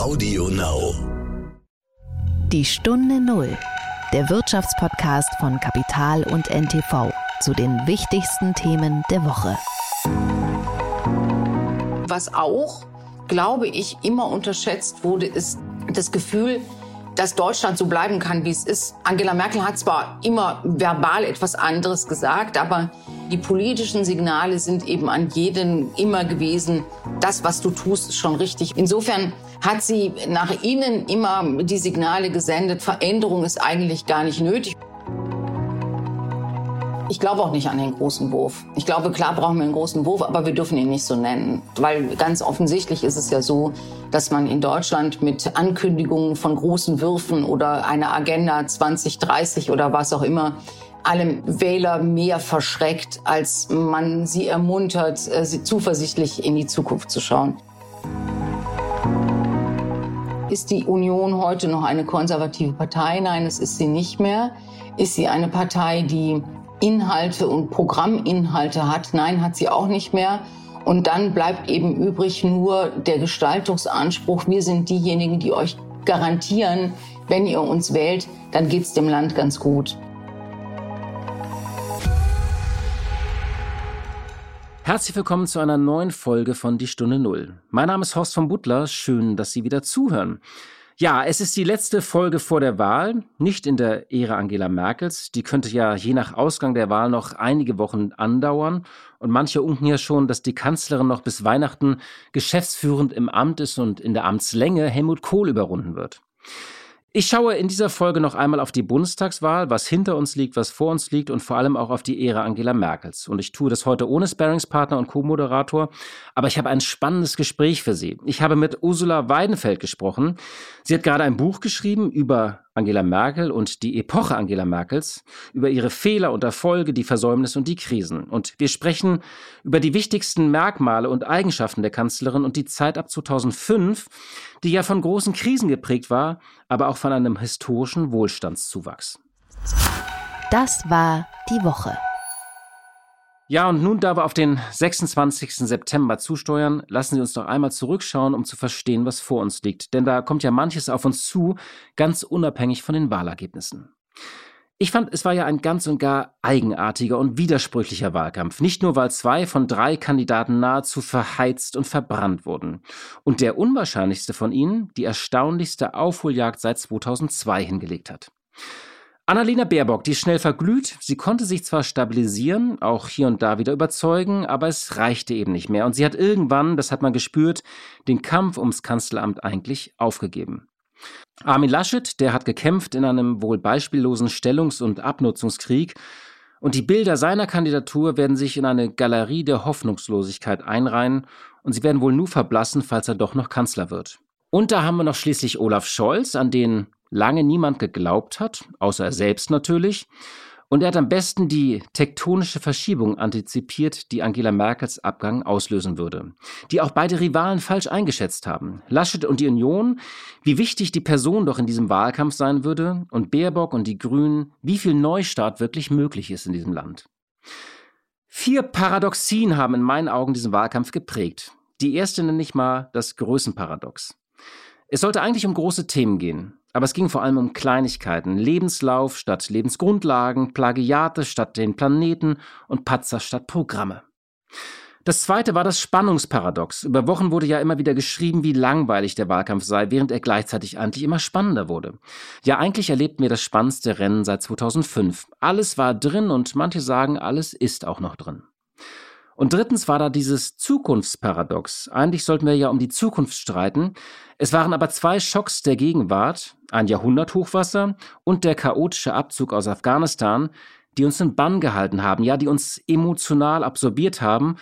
Audio Now. Die Stunde Null, der Wirtschaftspodcast von Kapital und NTV zu den wichtigsten Themen der Woche. Was auch, glaube ich, immer unterschätzt wurde, ist das Gefühl, dass Deutschland so bleiben kann, wie es ist. Angela Merkel hat zwar immer verbal etwas anderes gesagt, aber die politischen Signale sind eben an jeden immer gewesen, das, was du tust, ist schon richtig. Insofern hat sie nach innen immer die Signale gesendet, Veränderung ist eigentlich gar nicht nötig. Ich glaube auch nicht an den großen Wurf. Ich glaube, klar brauchen wir einen großen Wurf, aber wir dürfen ihn nicht so nennen. Weil ganz offensichtlich ist es ja so, dass man in Deutschland mit Ankündigungen von großen Würfen oder einer Agenda 2030 oder was auch immer alle Wähler mehr verschreckt, als man sie ermuntert, äh, sie zuversichtlich in die Zukunft zu schauen. Ist die Union heute noch eine konservative Partei? Nein, es ist sie nicht mehr. Ist sie eine Partei, die Inhalte und Programminhalte hat? Nein, hat sie auch nicht mehr. Und dann bleibt eben übrig nur der Gestaltungsanspruch. Wir sind diejenigen, die euch garantieren, wenn ihr uns wählt, dann geht's dem Land ganz gut. Herzlich willkommen zu einer neuen Folge von Die Stunde Null. Mein Name ist Horst von Butler. Schön, dass Sie wieder zuhören. Ja, es ist die letzte Folge vor der Wahl, nicht in der Ära Angela Merkels. Die könnte ja je nach Ausgang der Wahl noch einige Wochen andauern. Und manche unken ja schon, dass die Kanzlerin noch bis Weihnachten geschäftsführend im Amt ist und in der Amtslänge Helmut Kohl überrunden wird. Ich schaue in dieser Folge noch einmal auf die Bundestagswahl, was hinter uns liegt, was vor uns liegt und vor allem auch auf die Ära Angela Merkels. Und ich tue das heute ohne Sparringspartner und Co-Moderator, aber ich habe ein spannendes Gespräch für Sie. Ich habe mit Ursula Weidenfeld gesprochen. Sie hat gerade ein Buch geschrieben über Angela Merkel und die Epoche Angela Merkels, über ihre Fehler und Erfolge, die Versäumnisse und die Krisen. Und wir sprechen über die wichtigsten Merkmale und Eigenschaften der Kanzlerin und die Zeit ab 2005, die ja von großen Krisen geprägt war, aber auch von einem historischen Wohlstandszuwachs. Das war die Woche. Ja, und nun, da wir auf den 26. September zusteuern, lassen Sie uns doch einmal zurückschauen, um zu verstehen, was vor uns liegt. Denn da kommt ja manches auf uns zu, ganz unabhängig von den Wahlergebnissen. Ich fand, es war ja ein ganz und gar eigenartiger und widersprüchlicher Wahlkampf. Nicht nur, weil zwei von drei Kandidaten nahezu verheizt und verbrannt wurden. Und der unwahrscheinlichste von ihnen die erstaunlichste Aufholjagd seit 2002 hingelegt hat. Annalena Baerbock, die schnell verglüht. Sie konnte sich zwar stabilisieren, auch hier und da wieder überzeugen, aber es reichte eben nicht mehr. Und sie hat irgendwann, das hat man gespürt, den Kampf ums Kanzleramt eigentlich aufgegeben. Armin Laschet, der hat gekämpft in einem wohl beispiellosen Stellungs- und Abnutzungskrieg. Und die Bilder seiner Kandidatur werden sich in eine Galerie der Hoffnungslosigkeit einreihen und sie werden wohl nur verblassen, falls er doch noch Kanzler wird. Und da haben wir noch schließlich Olaf Scholz, an den lange niemand geglaubt hat, außer er selbst natürlich. Und er hat am besten die tektonische Verschiebung antizipiert, die Angela Merkels Abgang auslösen würde, die auch beide Rivalen falsch eingeschätzt haben. Laschet und die Union, wie wichtig die Person doch in diesem Wahlkampf sein würde, und Baerbock und die Grünen, wie viel Neustart wirklich möglich ist in diesem Land. Vier Paradoxien haben in meinen Augen diesen Wahlkampf geprägt. Die erste nenne ich mal das Größenparadox. Es sollte eigentlich um große Themen gehen. Aber es ging vor allem um Kleinigkeiten. Lebenslauf statt Lebensgrundlagen, Plagiate statt den Planeten und Patzer statt Programme. Das zweite war das Spannungsparadox. Über Wochen wurde ja immer wieder geschrieben, wie langweilig der Wahlkampf sei, während er gleichzeitig eigentlich immer spannender wurde. Ja, eigentlich erlebten wir das spannendste Rennen seit 2005. Alles war drin und manche sagen, alles ist auch noch drin. Und drittens war da dieses Zukunftsparadox. Eigentlich sollten wir ja um die Zukunft streiten. Es waren aber zwei Schocks der Gegenwart, ein Jahrhunderthochwasser und der chaotische Abzug aus Afghanistan, die uns in Bann gehalten haben, ja, die uns emotional absorbiert haben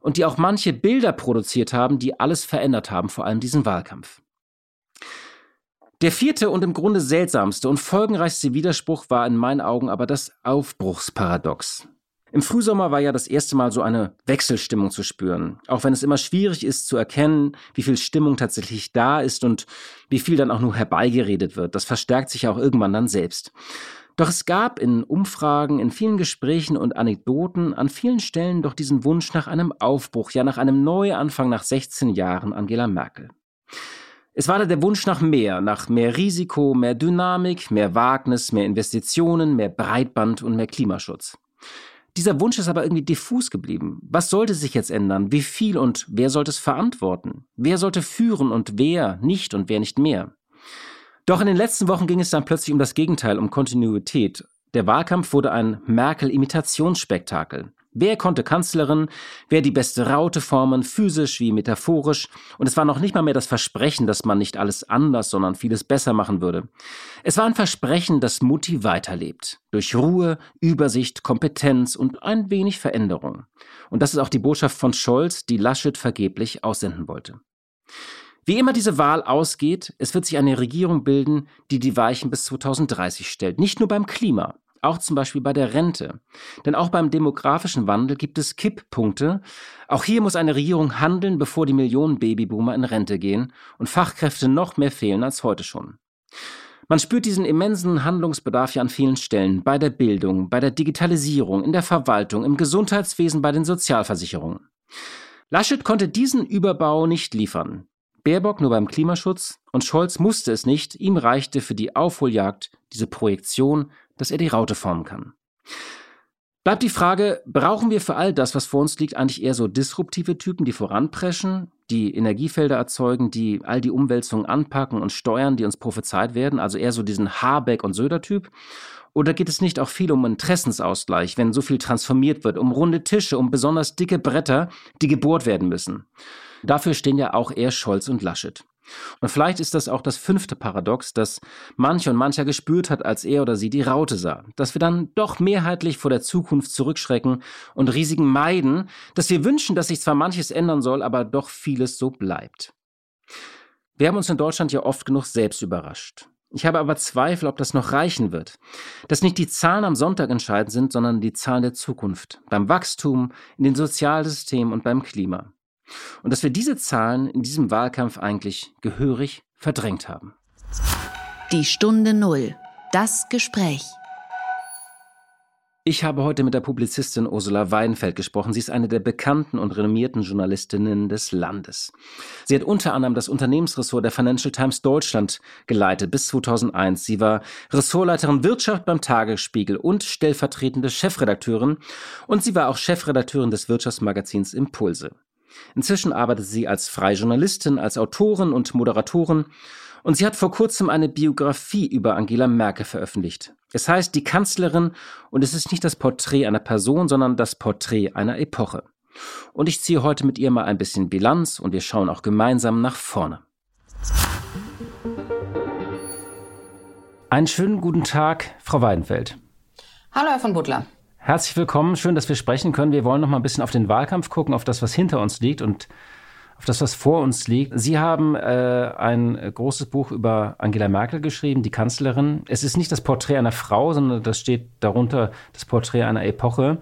und die auch manche Bilder produziert haben, die alles verändert haben, vor allem diesen Wahlkampf. Der vierte und im Grunde seltsamste und folgenreichste Widerspruch war in meinen Augen aber das Aufbruchsparadox. Im Frühsommer war ja das erste Mal so eine Wechselstimmung zu spüren. Auch wenn es immer schwierig ist zu erkennen, wie viel Stimmung tatsächlich da ist und wie viel dann auch nur herbeigeredet wird. Das verstärkt sich ja auch irgendwann dann selbst. Doch es gab in Umfragen, in vielen Gesprächen und Anekdoten an vielen Stellen doch diesen Wunsch nach einem Aufbruch, ja nach einem Neuanfang nach 16 Jahren Angela Merkel. Es war da der Wunsch nach mehr, nach mehr Risiko, mehr Dynamik, mehr Wagnis, mehr Investitionen, mehr Breitband und mehr Klimaschutz. Dieser Wunsch ist aber irgendwie diffus geblieben. Was sollte sich jetzt ändern? Wie viel und wer sollte es verantworten? Wer sollte führen und wer nicht und wer nicht mehr? Doch in den letzten Wochen ging es dann plötzlich um das Gegenteil, um Kontinuität. Der Wahlkampf wurde ein Merkel-Imitationsspektakel. Wer konnte Kanzlerin, wer die beste Raute formen, physisch wie metaphorisch, und es war noch nicht mal mehr das Versprechen, dass man nicht alles anders, sondern vieles besser machen würde. Es war ein Versprechen, dass Mutti weiterlebt. Durch Ruhe, Übersicht, Kompetenz und ein wenig Veränderung. Und das ist auch die Botschaft von Scholz, die Laschet vergeblich aussenden wollte. Wie immer diese Wahl ausgeht, es wird sich eine Regierung bilden, die die Weichen bis 2030 stellt. Nicht nur beim Klima, auch zum Beispiel bei der Rente. Denn auch beim demografischen Wandel gibt es Kipppunkte. Auch hier muss eine Regierung handeln, bevor die Millionen Babyboomer in Rente gehen und Fachkräfte noch mehr fehlen als heute schon. Man spürt diesen immensen Handlungsbedarf ja an vielen Stellen, bei der Bildung, bei der Digitalisierung, in der Verwaltung, im Gesundheitswesen, bei den Sozialversicherungen. Laschet konnte diesen Überbau nicht liefern. Baerbock nur beim Klimaschutz und Scholz musste es nicht, ihm reichte für die Aufholjagd diese Projektion dass er die Raute formen kann. Bleibt die Frage, brauchen wir für all das, was vor uns liegt, eigentlich eher so disruptive Typen, die voranpreschen, die Energiefelder erzeugen, die all die Umwälzungen anpacken und steuern, die uns prophezeit werden, also eher so diesen Habeck- und Söder-Typ? Oder geht es nicht auch viel um Interessensausgleich, wenn so viel transformiert wird, um runde Tische, um besonders dicke Bretter, die gebohrt werden müssen? Dafür stehen ja auch eher Scholz und Laschet. Und vielleicht ist das auch das fünfte Paradox, das mancher und mancher gespürt hat, als er oder sie die Raute sah. Dass wir dann doch mehrheitlich vor der Zukunft zurückschrecken und Risiken meiden, dass wir wünschen, dass sich zwar manches ändern soll, aber doch vieles so bleibt. Wir haben uns in Deutschland ja oft genug selbst überrascht. Ich habe aber Zweifel, ob das noch reichen wird. Dass nicht die Zahlen am Sonntag entscheidend sind, sondern die Zahlen der Zukunft. Beim Wachstum, in den Sozialsystemen und beim Klima. Und dass wir diese Zahlen in diesem Wahlkampf eigentlich gehörig verdrängt haben. Die Stunde Null. Das Gespräch. Ich habe heute mit der Publizistin Ursula Weidenfeld gesprochen. Sie ist eine der bekannten und renommierten Journalistinnen des Landes. Sie hat unter anderem das Unternehmensressort der Financial Times Deutschland geleitet bis 2001. Sie war Ressortleiterin Wirtschaft beim Tagesspiegel und stellvertretende Chefredakteurin. Und sie war auch Chefredakteurin des Wirtschaftsmagazins Impulse. Inzwischen arbeitet sie als freie Journalistin, als Autorin und Moderatorin und sie hat vor kurzem eine Biografie über Angela Merkel veröffentlicht. Es heißt Die Kanzlerin und es ist nicht das Porträt einer Person, sondern das Porträt einer Epoche. Und ich ziehe heute mit ihr mal ein bisschen Bilanz und wir schauen auch gemeinsam nach vorne. Einen schönen guten Tag, Frau Weidenfeld. Hallo, Herr von Butler. Herzlich willkommen, schön, dass wir sprechen können. Wir wollen noch mal ein bisschen auf den Wahlkampf gucken, auf das, was hinter uns liegt und auf das, was vor uns liegt. Sie haben äh, ein großes Buch über Angela Merkel geschrieben, die Kanzlerin. Es ist nicht das Porträt einer Frau, sondern das steht darunter das Porträt einer Epoche.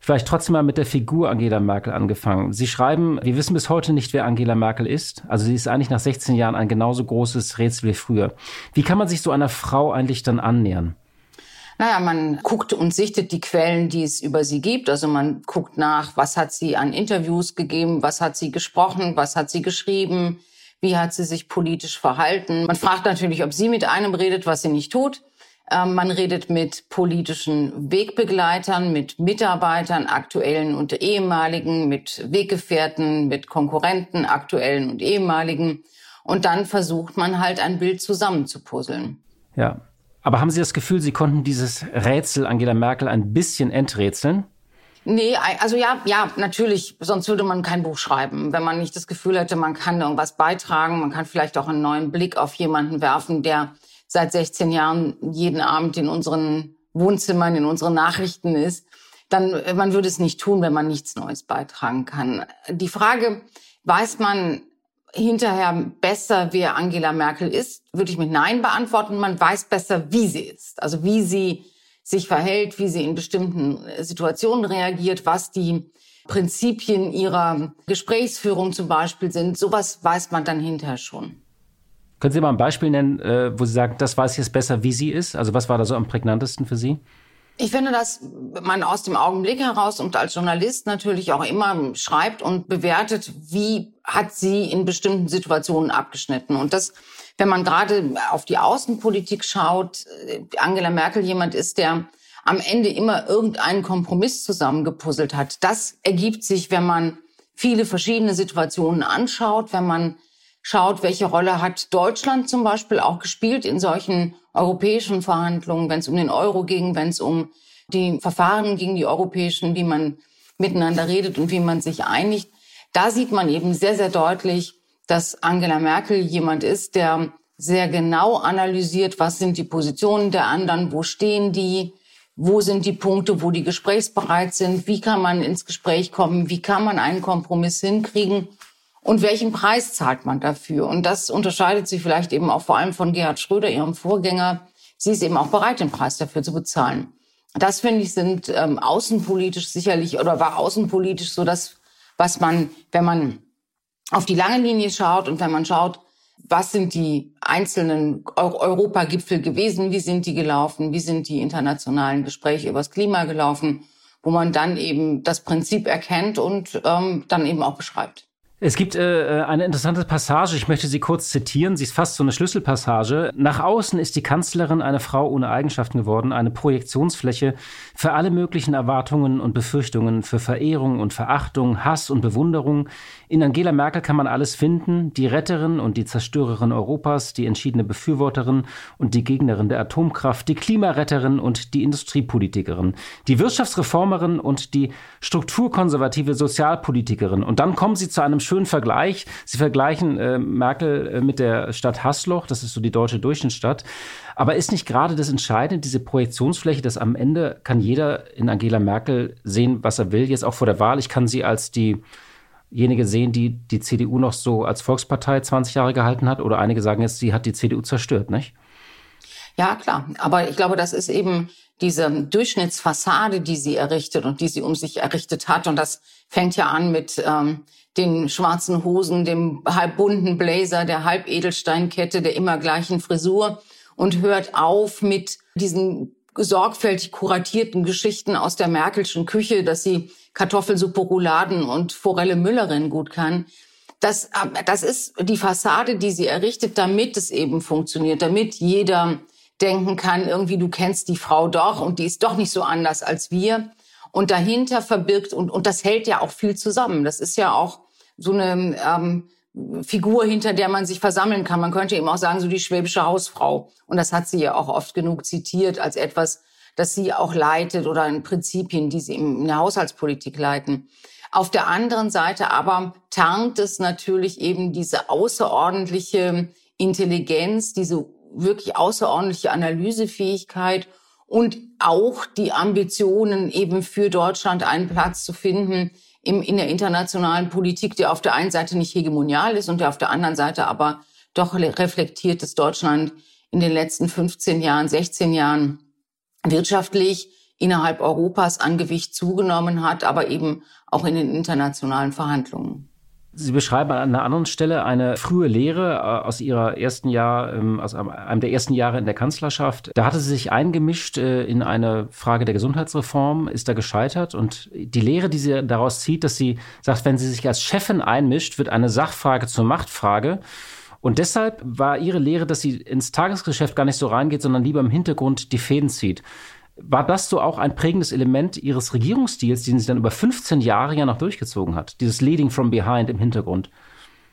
Vielleicht trotzdem mal mit der Figur Angela Merkel angefangen. Sie schreiben, wir wissen bis heute nicht, wer Angela Merkel ist. Also sie ist eigentlich nach 16 Jahren ein genauso großes Rätsel wie früher. Wie kann man sich so einer Frau eigentlich dann annähern? Naja, man guckt und sichtet die Quellen, die es über sie gibt. Also man guckt nach, was hat sie an Interviews gegeben, was hat sie gesprochen, was hat sie geschrieben, wie hat sie sich politisch verhalten. Man fragt natürlich, ob sie mit einem redet, was sie nicht tut. Ähm, man redet mit politischen Wegbegleitern, mit Mitarbeitern, aktuellen und ehemaligen, mit Weggefährten, mit Konkurrenten, aktuellen und ehemaligen. Und dann versucht man halt ein Bild zusammenzupuzzeln. Ja, aber haben Sie das Gefühl, Sie konnten dieses Rätsel Angela Merkel ein bisschen enträtseln? Nee, also ja, ja, natürlich. Sonst würde man kein Buch schreiben. Wenn man nicht das Gefühl hätte, man kann irgendwas beitragen, man kann vielleicht auch einen neuen Blick auf jemanden werfen, der seit 16 Jahren jeden Abend in unseren Wohnzimmern, in unseren Nachrichten ist, dann, man würde es nicht tun, wenn man nichts Neues beitragen kann. Die Frage, weiß man hinterher besser, wer Angela Merkel ist, würde ich mit Nein beantworten. Man weiß besser, wie sie ist. Also wie sie sich verhält, wie sie in bestimmten Situationen reagiert, was die Prinzipien ihrer Gesprächsführung zum Beispiel sind. Sowas weiß man dann hinterher schon. Können Sie mal ein Beispiel nennen, äh, wo Sie sagen, das weiß ich jetzt besser, wie sie ist? Also was war da so am prägnantesten für Sie? Ich finde, dass man aus dem Augenblick heraus und als Journalist natürlich auch immer schreibt und bewertet, wie hat sie in bestimmten Situationen abgeschnitten. Und das, wenn man gerade auf die Außenpolitik schaut, äh, Angela Merkel jemand ist, der am Ende immer irgendeinen Kompromiss zusammengepuzzelt hat. Das ergibt sich, wenn man viele verschiedene Situationen anschaut, wenn man schaut, welche Rolle hat Deutschland zum Beispiel auch gespielt in solchen europäischen Verhandlungen, wenn es um den Euro ging, wenn es um die Verfahren gegen die europäischen, wie man miteinander redet und wie man sich einigt. Da sieht man eben sehr, sehr deutlich, dass Angela Merkel jemand ist, der sehr genau analysiert, was sind die Positionen der anderen, wo stehen die, wo sind die Punkte, wo die gesprächsbereit sind, wie kann man ins Gespräch kommen, wie kann man einen Kompromiss hinkriegen und welchen Preis zahlt man dafür? Und das unterscheidet sich vielleicht eben auch vor allem von Gerhard Schröder, ihrem Vorgänger. Sie ist eben auch bereit, den Preis dafür zu bezahlen. Das finde ich sind ähm, außenpolitisch sicherlich oder war außenpolitisch so das, was man, wenn man auf die lange Linie schaut und wenn man schaut, was sind die einzelnen Europagipfel gewesen, wie sind die gelaufen, wie sind die internationalen Gespräche über das Klima gelaufen, wo man dann eben das Prinzip erkennt und ähm, dann eben auch beschreibt. Es gibt äh, äh, eine interessante Passage, ich möchte sie kurz zitieren. Sie ist fast so eine Schlüsselpassage. Nach außen ist die Kanzlerin eine Frau ohne Eigenschaften geworden, eine Projektionsfläche für alle möglichen Erwartungen und Befürchtungen, für Verehrung und Verachtung, Hass und Bewunderung. In Angela Merkel kann man alles finden, die Retterin und die Zerstörerin Europas, die entschiedene Befürworterin und die Gegnerin der Atomkraft, die Klimaretterin und die Industriepolitikerin, die Wirtschaftsreformerin und die strukturkonservative Sozialpolitikerin. Und dann kommen sie zu einem schönen Vergleich. Sie vergleichen äh, Merkel äh, mit der Stadt Hasloch, das ist so die deutsche Durchschnittsstadt. Aber ist nicht gerade das Entscheidende, diese Projektionsfläche, dass am Ende kann jeder in Angela Merkel sehen, was er will, jetzt auch vor der Wahl. Ich kann sie als diejenige sehen, die die CDU noch so als Volkspartei 20 Jahre gehalten hat. Oder einige sagen jetzt, sie hat die CDU zerstört, nicht? Ja, klar. Aber ich glaube, das ist eben diese Durchschnittsfassade, die sie errichtet und die sie um sich errichtet hat. Und das fängt ja an mit ähm, den schwarzen Hosen, dem halb bunten Blazer, der Halbedelsteinkette, der immer gleichen Frisur und hört auf mit diesen sorgfältig kuratierten Geschichten aus der Merkelschen Küche, dass sie Kartoffelsuppe, Rouladen und Forelle Müllerin gut kann. Das, das ist die Fassade, die sie errichtet, damit es eben funktioniert, damit jeder denken kann, irgendwie du kennst die Frau doch und die ist doch nicht so anders als wir. Und dahinter verbirgt, und, und das hält ja auch viel zusammen. Das ist ja auch so eine ähm, Figur, hinter der man sich versammeln kann. Man könnte eben auch sagen, so die schwäbische Hausfrau. Und das hat sie ja auch oft genug zitiert als etwas, das sie auch leitet oder in Prinzipien, die sie in der Haushaltspolitik leiten. Auf der anderen Seite aber tarnt es natürlich eben diese außerordentliche Intelligenz, diese wirklich außerordentliche Analysefähigkeit und auch die Ambitionen eben für Deutschland einen Platz zu finden im, in der internationalen Politik, der auf der einen Seite nicht hegemonial ist und der auf der anderen Seite aber doch reflektiert, dass Deutschland in den letzten 15 Jahren, 16 Jahren wirtschaftlich innerhalb Europas an Gewicht zugenommen hat, aber eben auch in den internationalen Verhandlungen. Sie beschreiben an einer anderen Stelle eine frühe Lehre äh, aus ihrer ersten Jahr, ähm, aus einem der ersten Jahre in der Kanzlerschaft. Da hatte sie sich eingemischt äh, in eine Frage der Gesundheitsreform, ist da gescheitert und die Lehre, die sie daraus zieht, dass sie sagt, wenn sie sich als Chefin einmischt, wird eine Sachfrage zur Machtfrage. Und deshalb war ihre Lehre, dass sie ins Tagesgeschäft gar nicht so reingeht, sondern lieber im Hintergrund die Fäden zieht. War das so auch ein prägendes Element Ihres Regierungsstils, den sie dann über 15 Jahre ja noch durchgezogen hat? Dieses Leading from behind im Hintergrund.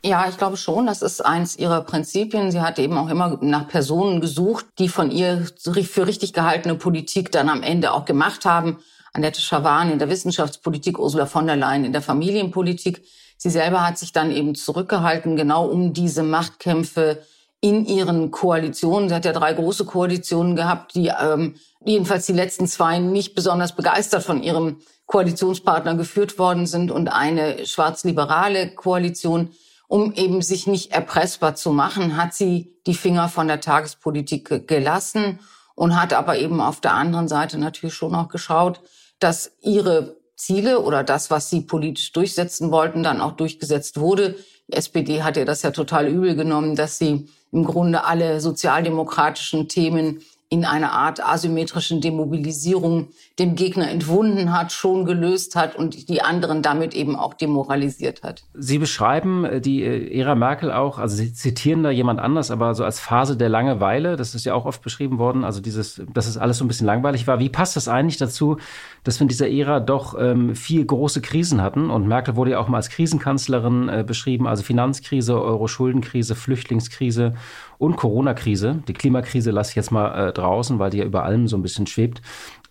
Ja, ich glaube schon, das ist eins ihrer Prinzipien. Sie hat eben auch immer nach Personen gesucht, die von ihr für richtig gehaltene Politik dann am Ende auch gemacht haben. Annette Schawan in der Wissenschaftspolitik, Ursula von der Leyen in der Familienpolitik. Sie selber hat sich dann eben zurückgehalten, genau um diese Machtkämpfe in ihren Koalitionen. Sie hat ja drei große Koalitionen gehabt, die ähm, jedenfalls die letzten zwei nicht besonders begeistert von ihrem Koalitionspartner geführt worden sind und eine schwarz-liberale Koalition. Um eben sich nicht erpressbar zu machen, hat sie die Finger von der Tagespolitik gelassen und hat aber eben auf der anderen Seite natürlich schon auch geschaut, dass ihre Ziele oder das, was sie politisch durchsetzen wollten, dann auch durchgesetzt wurde. SPD hat ja das ja total übel genommen, dass sie im Grunde alle sozialdemokratischen Themen in einer Art asymmetrischen Demobilisierung dem Gegner entwunden hat, schon gelöst hat und die anderen damit eben auch demoralisiert hat. Sie beschreiben äh, die äh, Ära Merkel auch, also Sie zitieren da jemand anders, aber so als Phase der Langeweile, das ist ja auch oft beschrieben worden, also dieses, dass es alles so ein bisschen langweilig war. Wie passt das eigentlich dazu, dass wir in dieser Ära doch ähm, vier große Krisen hatten und Merkel wurde ja auch mal als Krisenkanzlerin äh, beschrieben, also Finanzkrise, Euro-Schuldenkrise, Flüchtlingskrise und Corona-Krise. Die Klimakrise lasse ich jetzt mal äh, draußen, weil die ja über allem so ein bisschen schwebt.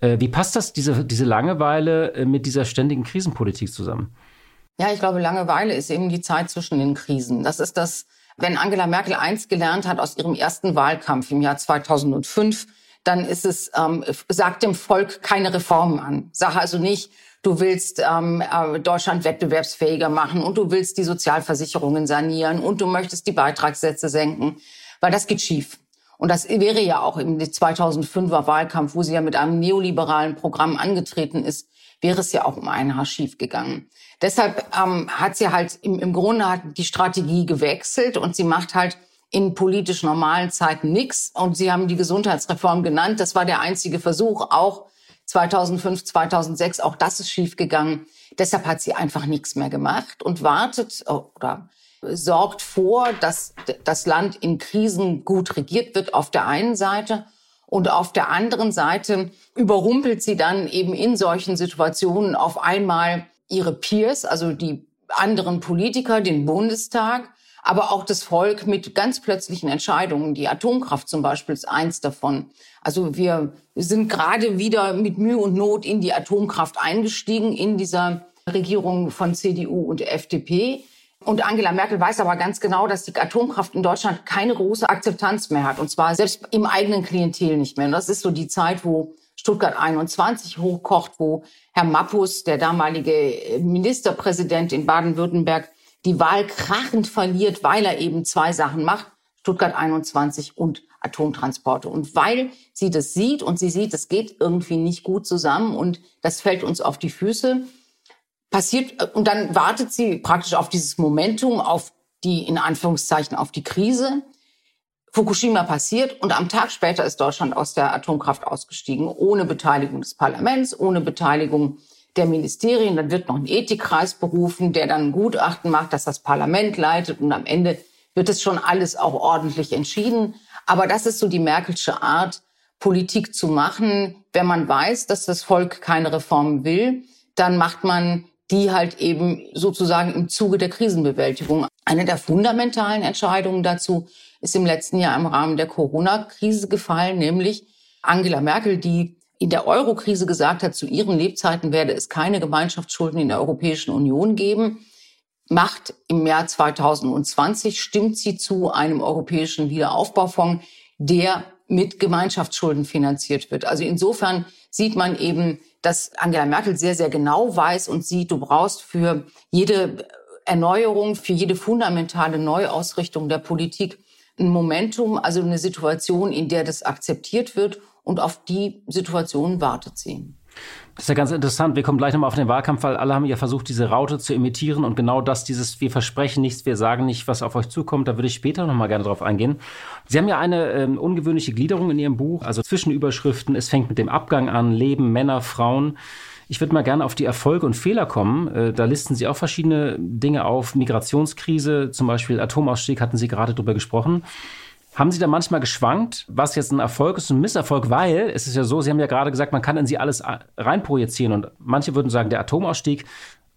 Äh, wie passt das, diese, diese Langeweile äh, mit dieser ständigen Krisenpolitik zusammen? Ja, ich glaube, Langeweile ist eben die Zeit zwischen den Krisen. Das ist das, wenn Angela Merkel eins gelernt hat aus ihrem ersten Wahlkampf im Jahr 2005, dann ist es, ähm, sagt dem Volk keine Reformen an. Sag also nicht, du willst ähm, äh, Deutschland wettbewerbsfähiger machen und du willst die Sozialversicherungen sanieren und du möchtest die Beitragssätze senken weil das geht schief. Und das wäre ja auch im 2005er Wahlkampf, wo sie ja mit einem neoliberalen Programm angetreten ist, wäre es ja auch um ein Haar schief gegangen. Deshalb ähm, hat sie halt im, im Grunde hat die Strategie gewechselt und sie macht halt in politisch normalen Zeiten nichts. Und Sie haben die Gesundheitsreform genannt. Das war der einzige Versuch, auch 2005, 2006. Auch das ist schiefgegangen. Deshalb hat sie einfach nichts mehr gemacht und wartet oder sorgt vor, dass das Land in Krisen gut regiert wird auf der einen Seite und auf der anderen Seite überrumpelt sie dann eben in solchen Situationen auf einmal ihre Peers, also die anderen Politiker, den Bundestag, aber auch das Volk mit ganz plötzlichen Entscheidungen. Die Atomkraft zum Beispiel ist eins davon. Also wir sind gerade wieder mit Mühe und Not in die Atomkraft eingestiegen in dieser Regierung von CDU und FDP. Und Angela Merkel weiß aber ganz genau, dass die Atomkraft in Deutschland keine große Akzeptanz mehr hat. Und zwar selbst im eigenen Klientel nicht mehr. Und das ist so die Zeit, wo Stuttgart 21 hochkocht, wo Herr Mappus, der damalige Ministerpräsident in Baden-Württemberg, die Wahl krachend verliert, weil er eben zwei Sachen macht. Stuttgart 21 und Atomtransporte. Und weil sie das sieht und sie sieht, es geht irgendwie nicht gut zusammen und das fällt uns auf die Füße, passiert, äh, und dann wartet sie praktisch auf dieses Momentum, auf die, in Anführungszeichen, auf die Krise. Fukushima passiert und am Tag später ist Deutschland aus der Atomkraft ausgestiegen, ohne Beteiligung des Parlaments, ohne Beteiligung der Ministerien. Dann wird noch ein Ethikkreis berufen, der dann ein Gutachten macht, dass das Parlament leitet und am Ende wird es schon alles auch ordentlich entschieden. Aber das ist so die Merkelsche Art, Politik zu machen. Wenn man weiß, dass das Volk keine Reformen will, dann macht man die halt eben sozusagen im Zuge der Krisenbewältigung. Eine der fundamentalen Entscheidungen dazu ist im letzten Jahr im Rahmen der Corona-Krise gefallen, nämlich Angela Merkel, die in der Euro-Krise gesagt hat, zu ihren Lebzeiten werde es keine Gemeinschaftsschulden in der Europäischen Union geben, macht im Jahr 2020, stimmt sie zu einem europäischen Wiederaufbaufonds, der mit Gemeinschaftsschulden finanziert wird. Also insofern sieht man eben, dass Angela Merkel sehr, sehr genau weiß und sieht, du brauchst für jede Erneuerung, für jede fundamentale Neuausrichtung der Politik ein Momentum, also eine Situation, in der das akzeptiert wird und auf die Situation wartet sie. Das ist ja ganz interessant. Wir kommen gleich nochmal auf den Wahlkampf, weil alle haben ja versucht, diese Raute zu imitieren und genau das, dieses Wir versprechen nichts, wir sagen nicht, was auf euch zukommt, da würde ich später nochmal gerne drauf eingehen. Sie haben ja eine ähm, ungewöhnliche Gliederung in Ihrem Buch, also Zwischenüberschriften. Es fängt mit dem Abgang an, Leben, Männer, Frauen. Ich würde mal gerne auf die Erfolge und Fehler kommen. Äh, da listen Sie auch verschiedene Dinge auf. Migrationskrise, zum Beispiel Atomausstieg, hatten Sie gerade drüber gesprochen. Haben Sie da manchmal geschwankt, was jetzt ein Erfolg ist und ein Misserfolg? Weil es ist ja so, Sie haben ja gerade gesagt, man kann in Sie alles reinprojizieren. Und manche würden sagen, der Atomausstieg,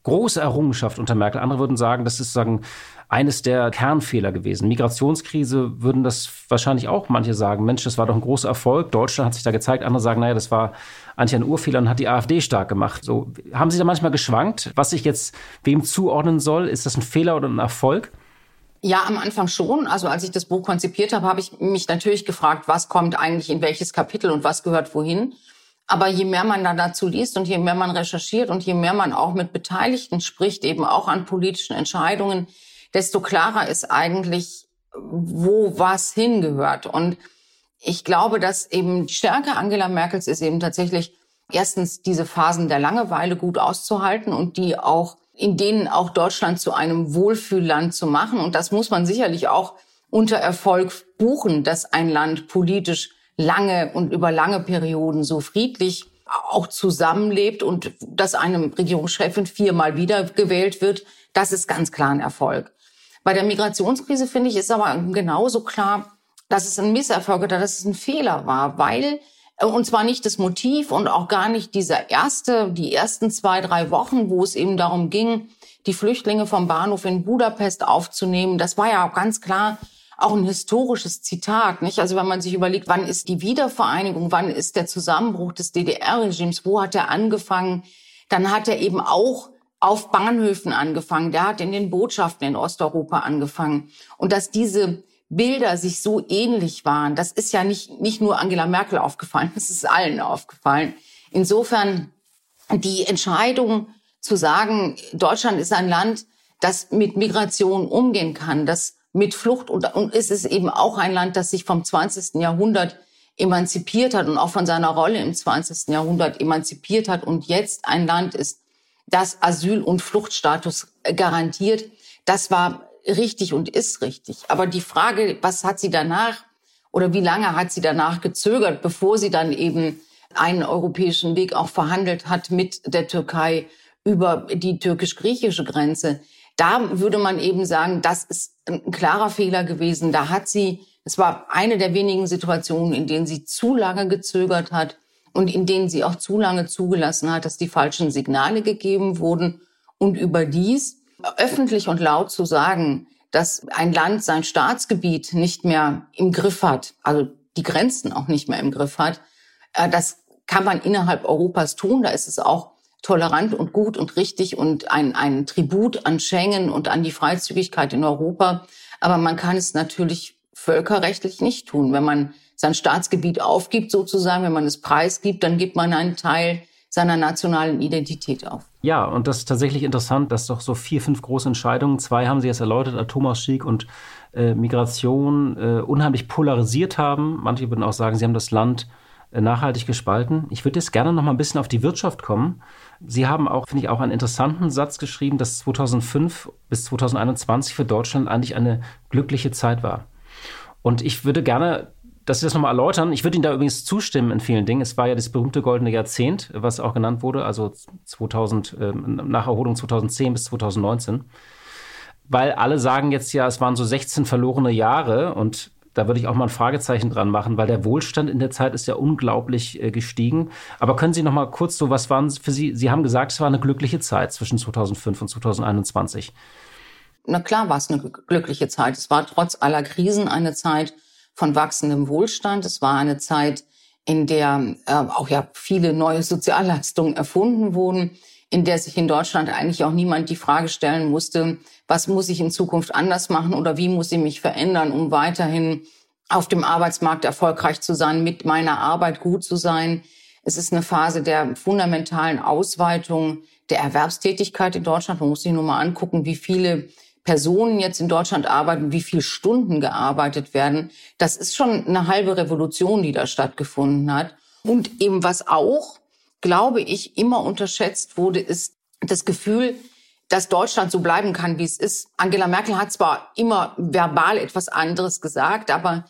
große Errungenschaft unter Merkel. Andere würden sagen, das ist sagen eines der Kernfehler gewesen. Migrationskrise würden das wahrscheinlich auch manche sagen. Mensch, das war doch ein großer Erfolg. Deutschland hat sich da gezeigt. Andere sagen, naja, das war eigentlich ein Urfehler und hat die AfD stark gemacht. So, haben Sie da manchmal geschwankt, was ich jetzt wem zuordnen soll? Ist das ein Fehler oder ein Erfolg? Ja, am Anfang schon. Also als ich das Buch konzipiert habe, habe ich mich natürlich gefragt, was kommt eigentlich in welches Kapitel und was gehört wohin. Aber je mehr man da dazu liest und je mehr man recherchiert und je mehr man auch mit Beteiligten spricht, eben auch an politischen Entscheidungen, desto klarer ist eigentlich, wo was hingehört. Und ich glaube, dass eben die Stärke Angela Merkels ist eben tatsächlich erstens diese Phasen der Langeweile gut auszuhalten und die auch in denen auch Deutschland zu einem Wohlfühlland zu machen. Und das muss man sicherlich auch unter Erfolg buchen, dass ein Land politisch lange und über lange Perioden so friedlich auch zusammenlebt und dass eine Regierungschefin viermal wiedergewählt wird, das ist ganz klar ein Erfolg. Bei der Migrationskrise finde ich ist aber genauso klar, dass es ein Misserfolg oder dass es ein Fehler war, weil und zwar nicht das Motiv und auch gar nicht dieser erste, die ersten zwei, drei Wochen, wo es eben darum ging, die Flüchtlinge vom Bahnhof in Budapest aufzunehmen. Das war ja auch ganz klar auch ein historisches Zitat, nicht? Also wenn man sich überlegt, wann ist die Wiedervereinigung, wann ist der Zusammenbruch des DDR-Regimes, wo hat er angefangen? Dann hat er eben auch auf Bahnhöfen angefangen. Der hat in den Botschaften in Osteuropa angefangen. Und dass diese Bilder sich so ähnlich waren, das ist ja nicht, nicht nur Angela Merkel aufgefallen, das ist allen aufgefallen. Insofern die Entscheidung zu sagen, Deutschland ist ein Land, das mit Migration umgehen kann, das mit Flucht und, und es ist eben auch ein Land, das sich vom 20. Jahrhundert emanzipiert hat und auch von seiner Rolle im 20. Jahrhundert emanzipiert hat und jetzt ein Land ist, das Asyl- und Fluchtstatus garantiert. Das war richtig und ist richtig. Aber die Frage, was hat sie danach oder wie lange hat sie danach gezögert, bevor sie dann eben einen europäischen Weg auch verhandelt hat mit der Türkei über die türkisch-griechische Grenze. Da würde man eben sagen, das ist ein klarer Fehler gewesen. Da hat sie, es war eine der wenigen Situationen, in denen sie zu lange gezögert hat und in denen sie auch zu lange zugelassen hat, dass die falschen Signale gegeben wurden. Und überdies öffentlich und laut zu sagen, dass ein Land sein Staatsgebiet nicht mehr im Griff hat, also die Grenzen auch nicht mehr im Griff hat, äh, das kann man innerhalb Europas tun. Da ist es auch tolerant und gut und richtig und ein, ein Tribut an Schengen und an die Freizügigkeit in Europa. Aber man kann es natürlich völkerrechtlich nicht tun. Wenn man sein Staatsgebiet aufgibt, sozusagen, wenn man es preisgibt, dann gibt man einen Teil seiner nationalen Identität auf. Ja, und das ist tatsächlich interessant, dass doch so vier, fünf große Entscheidungen, zwei haben Sie jetzt erläutert, Atomausstieg und äh, Migration, äh, unheimlich polarisiert haben. Manche würden auch sagen, sie haben das Land äh, nachhaltig gespalten. Ich würde jetzt gerne noch mal ein bisschen auf die Wirtschaft kommen. Sie haben auch, finde ich, auch einen interessanten Satz geschrieben, dass 2005 bis 2021 für Deutschland eigentlich eine glückliche Zeit war. Und ich würde gerne dass Sie das nochmal erläutern. Ich würde Ihnen da übrigens zustimmen in vielen Dingen. Es war ja das berühmte goldene Jahrzehnt, was auch genannt wurde, also 2000, äh, nach Erholung 2010 bis 2019. Weil alle sagen jetzt ja, es waren so 16 verlorene Jahre und da würde ich auch mal ein Fragezeichen dran machen, weil der Wohlstand in der Zeit ist ja unglaublich äh, gestiegen. Aber können Sie noch mal kurz so, was waren für Sie? Sie haben gesagt, es war eine glückliche Zeit zwischen 2005 und 2021. Na klar war es eine glückliche Zeit. Es war trotz aller Krisen eine Zeit, von wachsendem Wohlstand. Es war eine Zeit, in der äh, auch ja viele neue Sozialleistungen erfunden wurden, in der sich in Deutschland eigentlich auch niemand die Frage stellen musste, was muss ich in Zukunft anders machen oder wie muss ich mich verändern, um weiterhin auf dem Arbeitsmarkt erfolgreich zu sein, mit meiner Arbeit gut zu sein. Es ist eine Phase der fundamentalen Ausweitung der Erwerbstätigkeit in Deutschland. Man muss sich nur mal angucken, wie viele Personen jetzt in Deutschland arbeiten, wie viel Stunden gearbeitet werden, das ist schon eine halbe Revolution, die da stattgefunden hat. Und eben was auch, glaube ich, immer unterschätzt wurde, ist das Gefühl, dass Deutschland so bleiben kann, wie es ist. Angela Merkel hat zwar immer verbal etwas anderes gesagt, aber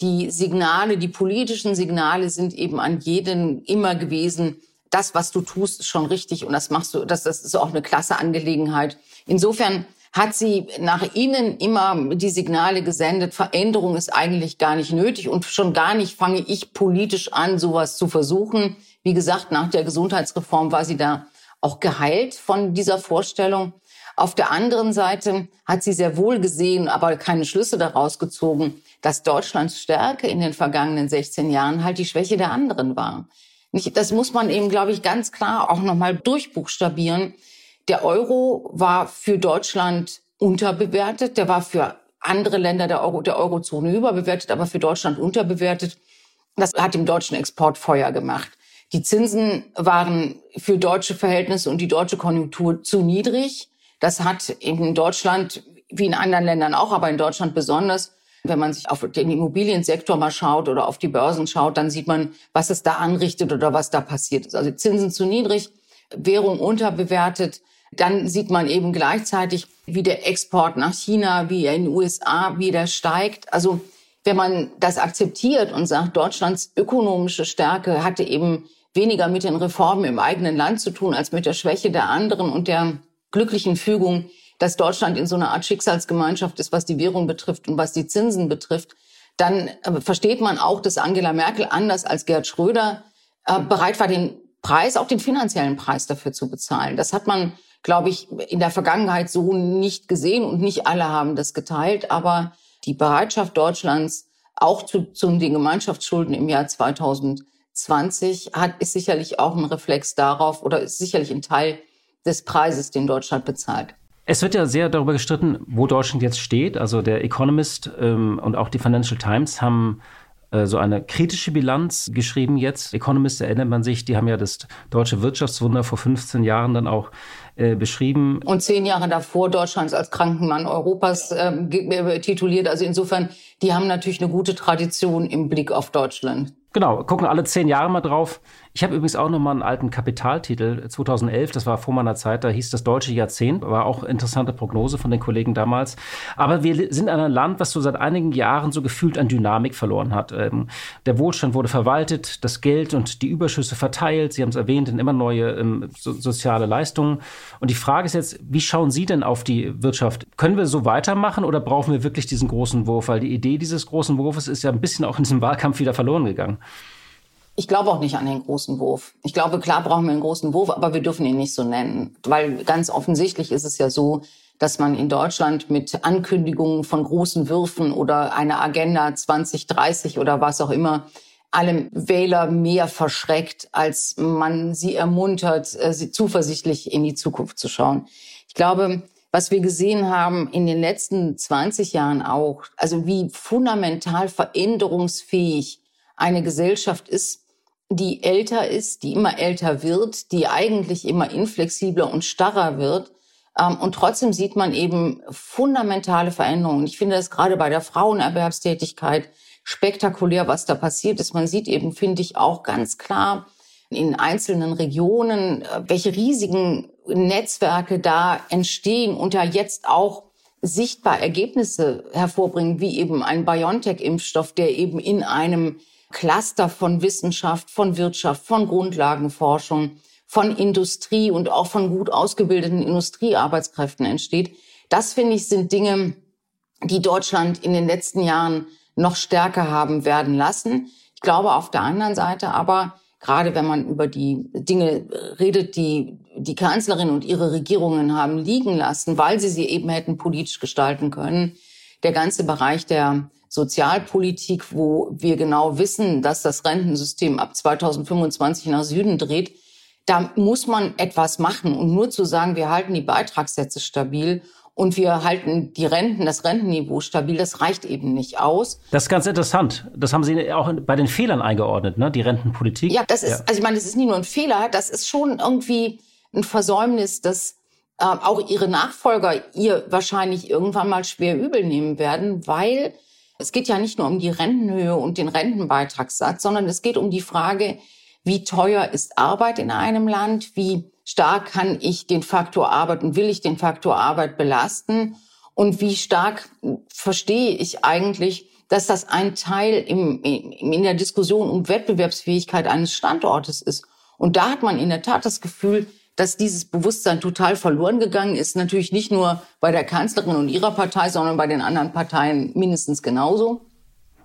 die Signale, die politischen Signale sind eben an jeden immer gewesen, das, was du tust, ist schon richtig und das machst du, das, das ist auch eine klasse Angelegenheit. Insofern hat sie nach innen immer die Signale gesendet, Veränderung ist eigentlich gar nicht nötig und schon gar nicht fange ich politisch an, sowas zu versuchen. Wie gesagt, nach der Gesundheitsreform war sie da auch geheilt von dieser Vorstellung. Auf der anderen Seite hat sie sehr wohl gesehen, aber keine Schlüsse daraus gezogen, dass Deutschlands Stärke in den vergangenen 16 Jahren halt die Schwäche der anderen war. Das muss man eben, glaube ich, ganz klar auch nochmal durchbuchstabieren. Der Euro war für Deutschland unterbewertet. Der war für andere Länder der, Euro, der Eurozone überbewertet, aber für Deutschland unterbewertet. Das hat dem deutschen Export Feuer gemacht. Die Zinsen waren für deutsche Verhältnisse und die deutsche Konjunktur zu niedrig. Das hat in Deutschland, wie in anderen Ländern auch, aber in Deutschland besonders, wenn man sich auf den Immobiliensektor mal schaut oder auf die Börsen schaut, dann sieht man, was es da anrichtet oder was da passiert ist. Also Zinsen zu niedrig, Währung unterbewertet, dann sieht man eben gleichzeitig, wie der Export nach China, wie er in den USA wieder steigt. Also wenn man das akzeptiert und sagt, Deutschlands ökonomische Stärke hatte eben weniger mit den Reformen im eigenen Land zu tun als mit der Schwäche der anderen und der glücklichen Fügung, dass Deutschland in so einer Art Schicksalsgemeinschaft ist, was die Währung betrifft und was die Zinsen betrifft, dann äh, versteht man auch, dass Angela Merkel anders als Gerd Schröder äh, bereit war, den Preis, auch den finanziellen Preis dafür zu bezahlen. Das hat man, glaube ich, in der Vergangenheit so nicht gesehen und nicht alle haben das geteilt. Aber die Bereitschaft Deutschlands, auch zu, zu den Gemeinschaftsschulden im Jahr 2020, hat, ist sicherlich auch ein Reflex darauf oder ist sicherlich ein Teil des Preises, den Deutschland bezahlt. Es wird ja sehr darüber gestritten, wo Deutschland jetzt steht. Also der Economist ähm, und auch die Financial Times haben äh, so eine kritische Bilanz geschrieben jetzt. Economist erinnert man sich, die haben ja das deutsche Wirtschaftswunder vor 15 Jahren dann auch äh, beschrieben. Und zehn Jahre davor Deutschlands als Krankenmann Europas ähm, äh, tituliert. Also insofern, die haben natürlich eine gute Tradition im Blick auf Deutschland. Genau, gucken alle zehn Jahre mal drauf. Ich habe übrigens auch noch mal einen alten Kapitaltitel 2011, das war vor meiner Zeit, da hieß das deutsche Jahrzehnt, war auch interessante Prognose von den Kollegen damals. Aber wir sind ein Land, was so seit einigen Jahren so gefühlt an Dynamik verloren hat. Ähm, der Wohlstand wurde verwaltet, das Geld und die Überschüsse verteilt. Sie haben es erwähnt, in immer neue ähm, so, soziale Leistungen. Und die Frage ist jetzt, wie schauen Sie denn auf die Wirtschaft? Können wir so weitermachen oder brauchen wir wirklich diesen großen Wurf? Weil die Idee dieses großen Wurfes ist ja ein bisschen auch in diesem Wahlkampf wieder verloren gegangen. Ich glaube auch nicht an den großen Wurf. Ich glaube, klar brauchen wir einen großen Wurf, aber wir dürfen ihn nicht so nennen. Weil ganz offensichtlich ist es ja so, dass man in Deutschland mit Ankündigungen von großen Würfen oder einer Agenda 2030 oder was auch immer alle Wähler mehr verschreckt, als man sie ermuntert, äh, sie zuversichtlich in die Zukunft zu schauen. Ich glaube, was wir gesehen haben in den letzten 20 Jahren auch, also wie fundamental veränderungsfähig eine Gesellschaft ist, die älter ist, die immer älter wird, die eigentlich immer inflexibler und starrer wird. Ähm, und trotzdem sieht man eben fundamentale Veränderungen. Ich finde das gerade bei der Frauenerwerbstätigkeit spektakulär, was da passiert ist. Man sieht eben, finde ich, auch ganz klar in einzelnen Regionen, äh, welche riesigen Netzwerke da entstehen und ja jetzt auch sichtbar Ergebnisse hervorbringen, wie eben ein BioNTech-Impfstoff, der eben in einem Cluster von Wissenschaft, von Wirtschaft, von Grundlagenforschung, von Industrie und auch von gut ausgebildeten Industriearbeitskräften entsteht. Das finde ich sind Dinge, die Deutschland in den letzten Jahren noch stärker haben werden lassen. Ich glaube auf der anderen Seite aber, gerade wenn man über die Dinge redet, die die Kanzlerin und ihre Regierungen haben liegen lassen, weil sie sie eben hätten politisch gestalten können, der ganze Bereich der Sozialpolitik, wo wir genau wissen, dass das Rentensystem ab 2025 nach Süden dreht, da muss man etwas machen. Und nur zu sagen, wir halten die Beitragssätze stabil und wir halten die Renten, das Rentenniveau stabil, das reicht eben nicht aus. Das ist ganz interessant. Das haben Sie auch bei den Fehlern eingeordnet, ne? Die Rentenpolitik. Ja, das ist, ja. also ich meine, das ist nicht nur ein Fehler, das ist schon irgendwie ein Versäumnis, das äh, auch Ihre Nachfolger ihr wahrscheinlich irgendwann mal schwer übel nehmen werden, weil es geht ja nicht nur um die Rentenhöhe und den Rentenbeitragssatz, sondern es geht um die Frage, wie teuer ist Arbeit in einem Land? Wie stark kann ich den Faktor Arbeit und will ich den Faktor Arbeit belasten? Und wie stark verstehe ich eigentlich, dass das ein Teil im, in der Diskussion um Wettbewerbsfähigkeit eines Standortes ist? Und da hat man in der Tat das Gefühl, dass dieses Bewusstsein total verloren gegangen ist. Natürlich nicht nur bei der Kanzlerin und ihrer Partei, sondern bei den anderen Parteien mindestens genauso.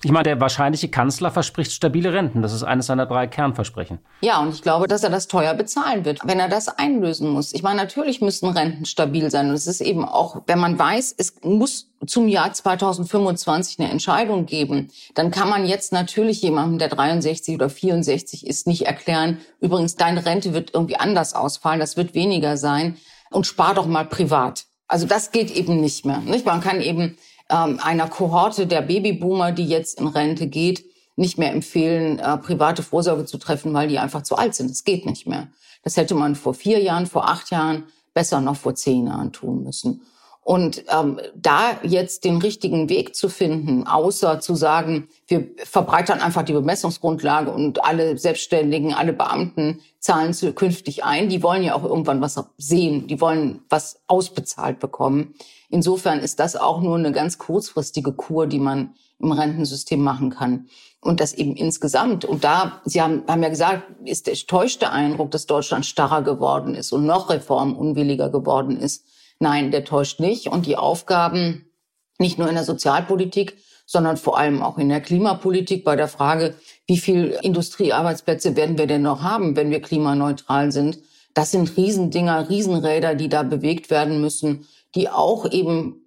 Ich meine, der wahrscheinliche Kanzler verspricht stabile Renten. Das ist eines seiner drei Kernversprechen. Ja, und ich glaube, dass er das teuer bezahlen wird, wenn er das einlösen muss. Ich meine, natürlich müssen Renten stabil sein. Und es ist eben auch, wenn man weiß, es muss zum Jahr 2025 eine Entscheidung geben, dann kann man jetzt natürlich jemandem, der 63 oder 64 ist, nicht erklären, übrigens, deine Rente wird irgendwie anders ausfallen, das wird weniger sein und spar doch mal privat. Also das geht eben nicht mehr. Nicht? Man kann eben ähm, einer Kohorte der Babyboomer, die jetzt in Rente geht, nicht mehr empfehlen, äh, private Vorsorge zu treffen, weil die einfach zu alt sind. Das geht nicht mehr. Das hätte man vor vier Jahren, vor acht Jahren, besser noch vor zehn Jahren tun müssen. Und ähm, da jetzt den richtigen Weg zu finden, außer zu sagen, wir verbreitern einfach die Bemessungsgrundlage und alle Selbstständigen, alle Beamten zahlen künftig ein, die wollen ja auch irgendwann was sehen, die wollen was ausbezahlt bekommen. Insofern ist das auch nur eine ganz kurzfristige Kur, die man im Rentensystem machen kann. Und das eben insgesamt. Und da, Sie haben, haben ja gesagt, ist der täuschte Eindruck, dass Deutschland starrer geworden ist und noch reformunwilliger geworden ist. Nein, der täuscht nicht. Und die Aufgaben, nicht nur in der Sozialpolitik, sondern vor allem auch in der Klimapolitik bei der Frage, wie viel Industriearbeitsplätze werden wir denn noch haben, wenn wir klimaneutral sind? Das sind Riesendinger, Riesenräder, die da bewegt werden müssen, die auch eben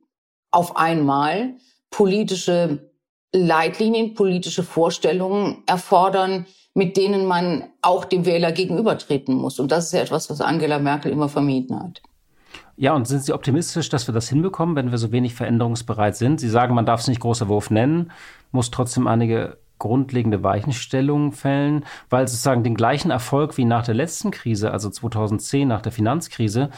auf einmal politische Leitlinien, politische Vorstellungen erfordern, mit denen man auch dem Wähler gegenübertreten muss. Und das ist ja etwas, was Angela Merkel immer vermieden hat. Ja, und sind Sie optimistisch, dass wir das hinbekommen, wenn wir so wenig veränderungsbereit sind? Sie sagen, man darf es nicht großer Wurf nennen, muss trotzdem einige grundlegende Weichenstellungen fällen, weil sozusagen den gleichen Erfolg wie nach der letzten Krise, also 2010 nach der Finanzkrise,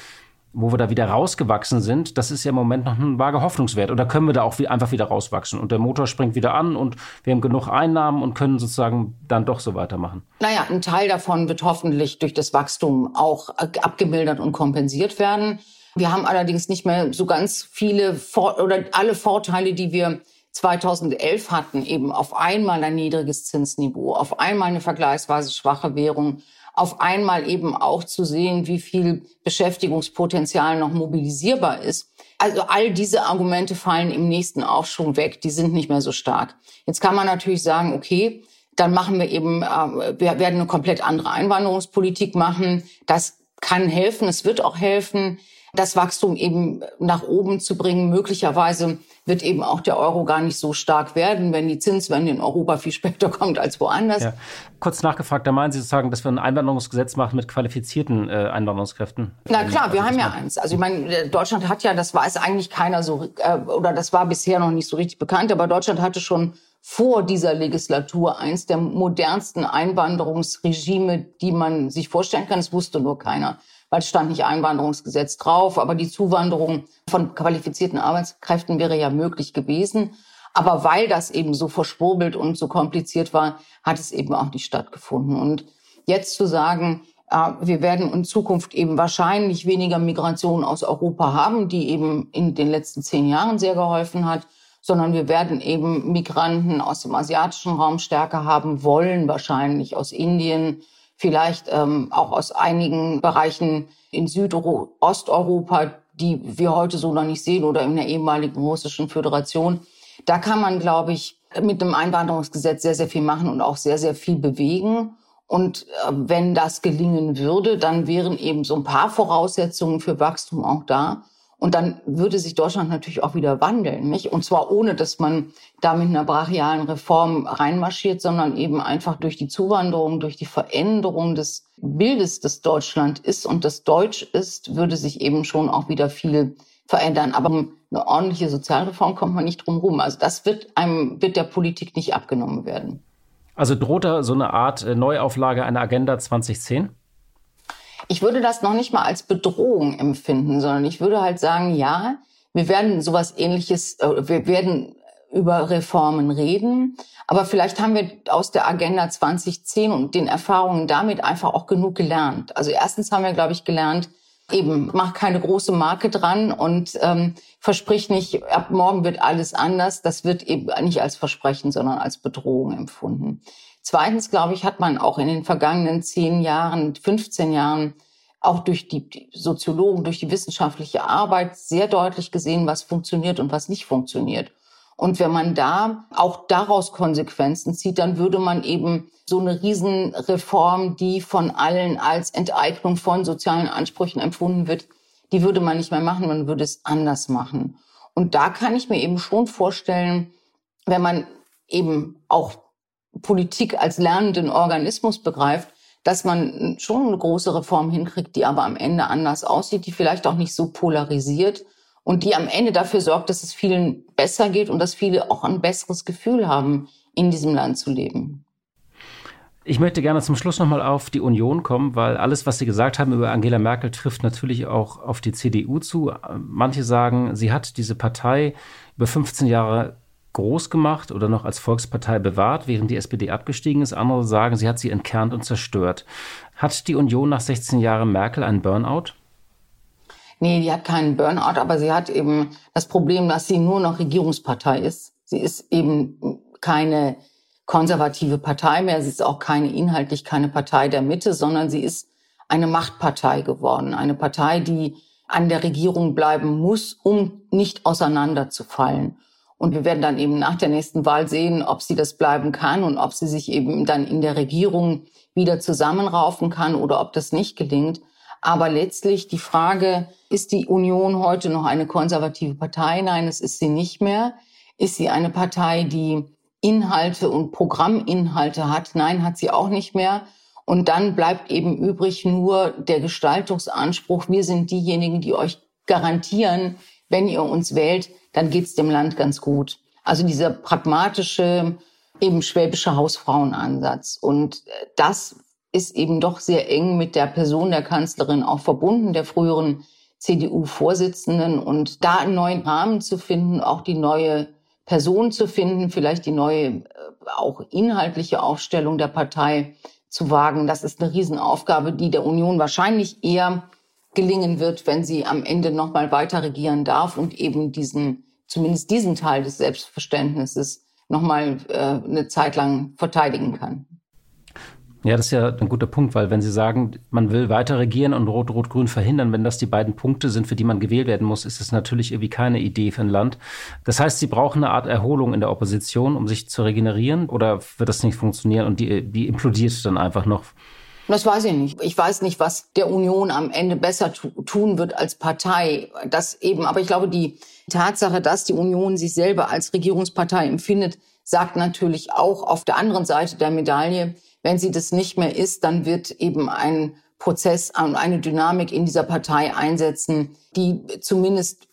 wo wir da wieder rausgewachsen sind, das ist ja im Moment noch ein vager Hoffnungswert. Oder können wir da auch einfach wieder rauswachsen und der Motor springt wieder an und wir haben genug Einnahmen und können sozusagen dann doch so weitermachen? Naja, ein Teil davon wird hoffentlich durch das Wachstum auch abgemildert und kompensiert werden. Wir haben allerdings nicht mehr so ganz viele Vor oder alle Vorteile, die wir 2011 hatten, eben auf einmal ein niedriges Zinsniveau, auf einmal eine vergleichsweise schwache Währung, auf einmal eben auch zu sehen, wie viel Beschäftigungspotenzial noch mobilisierbar ist. Also all diese Argumente fallen im nächsten Aufschwung weg, die sind nicht mehr so stark. Jetzt kann man natürlich sagen, okay, dann machen wir eben, äh, wir werden eine komplett andere Einwanderungspolitik machen. Das kann helfen, es wird auch helfen das Wachstum eben nach oben zu bringen. Möglicherweise wird eben auch der Euro gar nicht so stark werden, wenn die Zinswende in Europa viel später kommt als woanders. Ja. Kurz nachgefragt, da meinen Sie sozusagen, dass wir ein Einwanderungsgesetz machen mit qualifizierten äh, Einwanderungskräften? Na klar, wir haben ja eins. Also ich meine, Deutschland hat ja, das weiß eigentlich keiner so, äh, oder das war bisher noch nicht so richtig bekannt, aber Deutschland hatte schon vor dieser Legislatur eins der modernsten Einwanderungsregime, die man sich vorstellen kann. Das wusste nur keiner weil es stand nicht Einwanderungsgesetz drauf, aber die Zuwanderung von qualifizierten Arbeitskräften wäre ja möglich gewesen. Aber weil das eben so verschwurbelt und so kompliziert war, hat es eben auch nicht stattgefunden. Und jetzt zu sagen, äh, wir werden in Zukunft eben wahrscheinlich weniger Migration aus Europa haben, die eben in den letzten zehn Jahren sehr geholfen hat, sondern wir werden eben Migranten aus dem asiatischen Raum stärker haben wollen, wahrscheinlich aus Indien, vielleicht ähm, auch aus einigen Bereichen in Südosteuropa, die wir heute so noch nicht sehen oder in der ehemaligen russischen Föderation. Da kann man, glaube ich, mit einem Einwanderungsgesetz sehr, sehr viel machen und auch sehr, sehr viel bewegen. Und äh, wenn das gelingen würde, dann wären eben so ein paar Voraussetzungen für Wachstum auch da. Und dann würde sich Deutschland natürlich auch wieder wandeln, nicht? Und zwar ohne, dass man da mit einer brachialen Reform reinmarschiert, sondern eben einfach durch die Zuwanderung, durch die Veränderung des Bildes, das Deutschland ist und das Deutsch ist, würde sich eben schon auch wieder viel verändern. Aber eine ordentliche Sozialreform kommt man nicht drum rum. Also das wird einem, wird der Politik nicht abgenommen werden. Also droht da so eine Art äh, Neuauflage einer Agenda 2010? Ich würde das noch nicht mal als Bedrohung empfinden, sondern ich würde halt sagen, ja, wir werden sowas ähnliches, äh, wir werden über Reformen reden. Aber vielleicht haben wir aus der Agenda 2010 und den Erfahrungen damit einfach auch genug gelernt. Also erstens haben wir, glaube ich, gelernt, eben, mach keine große Marke dran und ähm, versprich nicht, ab morgen wird alles anders. Das wird eben nicht als Versprechen, sondern als Bedrohung empfunden. Zweitens, glaube ich, hat man auch in den vergangenen zehn Jahren, 15 Jahren auch durch die Soziologen, durch die wissenschaftliche Arbeit sehr deutlich gesehen, was funktioniert und was nicht funktioniert. Und wenn man da auch daraus Konsequenzen zieht, dann würde man eben so eine Riesenreform, die von allen als Enteignung von sozialen Ansprüchen empfunden wird, die würde man nicht mehr machen, man würde es anders machen. Und da kann ich mir eben schon vorstellen, wenn man eben auch Politik als lernenden Organismus begreift, dass man schon eine große Reform hinkriegt, die aber am Ende anders aussieht, die vielleicht auch nicht so polarisiert und die am Ende dafür sorgt, dass es vielen besser geht und dass viele auch ein besseres Gefühl haben, in diesem Land zu leben. Ich möchte gerne zum Schluss nochmal auf die Union kommen, weil alles, was Sie gesagt haben über Angela Merkel, trifft natürlich auch auf die CDU zu. Manche sagen, sie hat diese Partei über 15 Jahre groß gemacht oder noch als Volkspartei bewahrt, während die SPD abgestiegen ist. Andere sagen, sie hat sie entkernt und zerstört. Hat die Union nach 16 Jahren Merkel einen Burnout? Nee, die hat keinen Burnout, aber sie hat eben das Problem, dass sie nur noch Regierungspartei ist. Sie ist eben keine konservative Partei mehr. Sie ist auch keine inhaltlich keine Partei der Mitte, sondern sie ist eine Machtpartei geworden. Eine Partei, die an der Regierung bleiben muss, um nicht auseinanderzufallen. Und wir werden dann eben nach der nächsten Wahl sehen, ob sie das bleiben kann und ob sie sich eben dann in der Regierung wieder zusammenraufen kann oder ob das nicht gelingt. Aber letztlich die Frage, ist die Union heute noch eine konservative Partei? Nein, es ist sie nicht mehr. Ist sie eine Partei, die Inhalte und Programminhalte hat? Nein, hat sie auch nicht mehr. Und dann bleibt eben übrig nur der Gestaltungsanspruch. Wir sind diejenigen, die euch garantieren, wenn ihr uns wählt, dann geht's dem Land ganz gut. Also dieser pragmatische, eben schwäbische Hausfrauenansatz. Und äh, das ist eben doch sehr eng mit der Person der Kanzlerin auch verbunden, der früheren CDU-Vorsitzenden. Und da einen neuen Rahmen zu finden, auch die neue Person zu finden, vielleicht die neue, äh, auch inhaltliche Aufstellung der Partei zu wagen, das ist eine Riesenaufgabe, die der Union wahrscheinlich eher gelingen wird, wenn sie am Ende noch mal weiter regieren darf und eben diesen zumindest diesen Teil des Selbstverständnisses noch mal äh, eine Zeit lang verteidigen kann. Ja, das ist ja ein guter Punkt, weil wenn Sie sagen, man will weiter regieren und Rot-Rot-Grün verhindern, wenn das die beiden Punkte sind, für die man gewählt werden muss, ist es natürlich irgendwie keine Idee für ein Land. Das heißt, Sie brauchen eine Art Erholung in der Opposition, um sich zu regenerieren, oder wird das nicht funktionieren und die, die implodiert dann einfach noch? Das weiß ich nicht. Ich weiß nicht, was der Union am Ende besser tun wird als Partei. Das eben, aber ich glaube, die Tatsache, dass die Union sich selber als Regierungspartei empfindet, sagt natürlich auch auf der anderen Seite der Medaille, wenn sie das nicht mehr ist, dann wird eben ein Prozess und eine Dynamik in dieser Partei einsetzen, die zumindest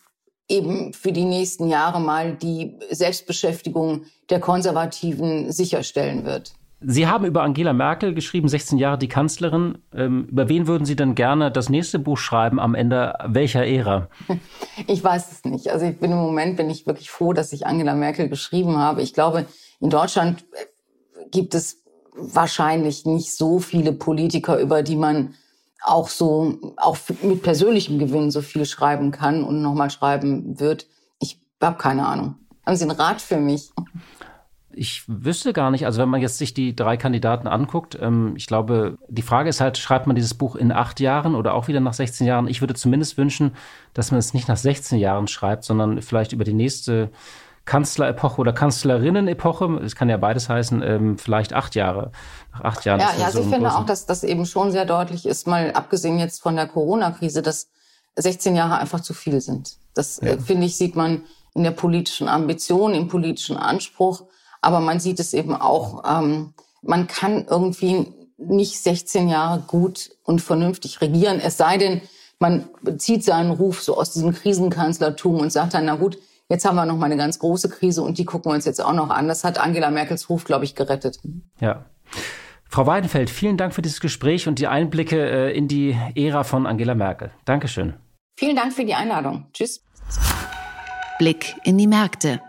eben für die nächsten Jahre mal die Selbstbeschäftigung der Konservativen sicherstellen wird. Sie haben über Angela Merkel geschrieben, 16 Jahre die Kanzlerin. Ähm, über wen würden Sie denn gerne das nächste Buch schreiben am Ende welcher Ära? Ich weiß es nicht. Also ich bin im Moment bin ich wirklich froh, dass ich Angela Merkel geschrieben habe. Ich glaube, in Deutschland äh, gibt es wahrscheinlich nicht so viele Politiker, über die man auch so, auch mit persönlichem Gewinn so viel schreiben kann und nochmal schreiben wird. Ich habe keine Ahnung. Haben Sie einen Rat für mich? Ich wüsste gar nicht, also wenn man jetzt sich die drei Kandidaten anguckt, ähm, ich glaube, die Frage ist halt, schreibt man dieses Buch in acht Jahren oder auch wieder nach 16 Jahren? Ich würde zumindest wünschen, dass man es nicht nach 16 Jahren schreibt, sondern vielleicht über die nächste Kanzlerepoche oder Kanzlerinnenepoche, es kann ja beides heißen, ähm, vielleicht acht Jahre. Nach acht Jahren. Ja, ja, also ich finde auch, dass das eben schon sehr deutlich ist, mal abgesehen jetzt von der Corona-Krise, dass 16 Jahre einfach zu viel sind. Das, äh, ja. äh, finde ich, sieht man in der politischen Ambition, im politischen Anspruch. Aber man sieht es eben auch, ähm, man kann irgendwie nicht 16 Jahre gut und vernünftig regieren, es sei denn, man zieht seinen Ruf so aus diesem Krisenkanzlertum und sagt dann, na gut, jetzt haben wir noch mal eine ganz große Krise und die gucken wir uns jetzt auch noch an. Das hat Angela Merkels Ruf, glaube ich, gerettet. Ja. Frau Weidenfeld, vielen Dank für dieses Gespräch und die Einblicke äh, in die Ära von Angela Merkel. Dankeschön. Vielen Dank für die Einladung. Tschüss. Blick in die Märkte.